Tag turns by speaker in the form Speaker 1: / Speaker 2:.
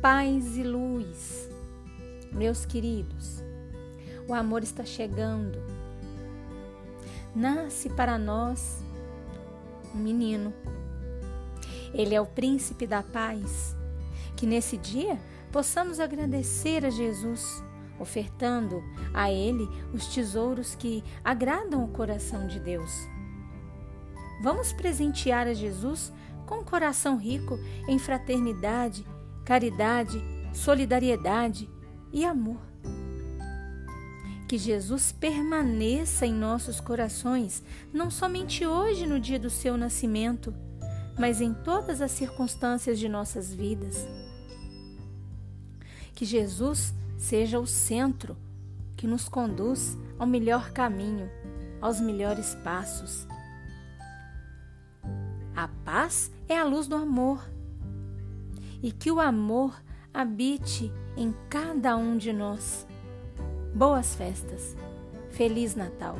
Speaker 1: paz e luz. Meus queridos, o amor está chegando. Nasce para nós um menino. Ele é o príncipe da paz. Que nesse dia possamos agradecer a Jesus, ofertando a Ele os tesouros que agradam o coração de Deus. Vamos presentear a Jesus com um coração rico em fraternidade, caridade, solidariedade e amor. Que Jesus permaneça em nossos corações, não somente hoje, no dia do seu nascimento, mas em todas as circunstâncias de nossas vidas. Que Jesus seja o centro que nos conduz ao melhor caminho, aos melhores passos. A paz é a luz do amor. E que o amor habite em cada um de nós. Boas festas. Feliz Natal.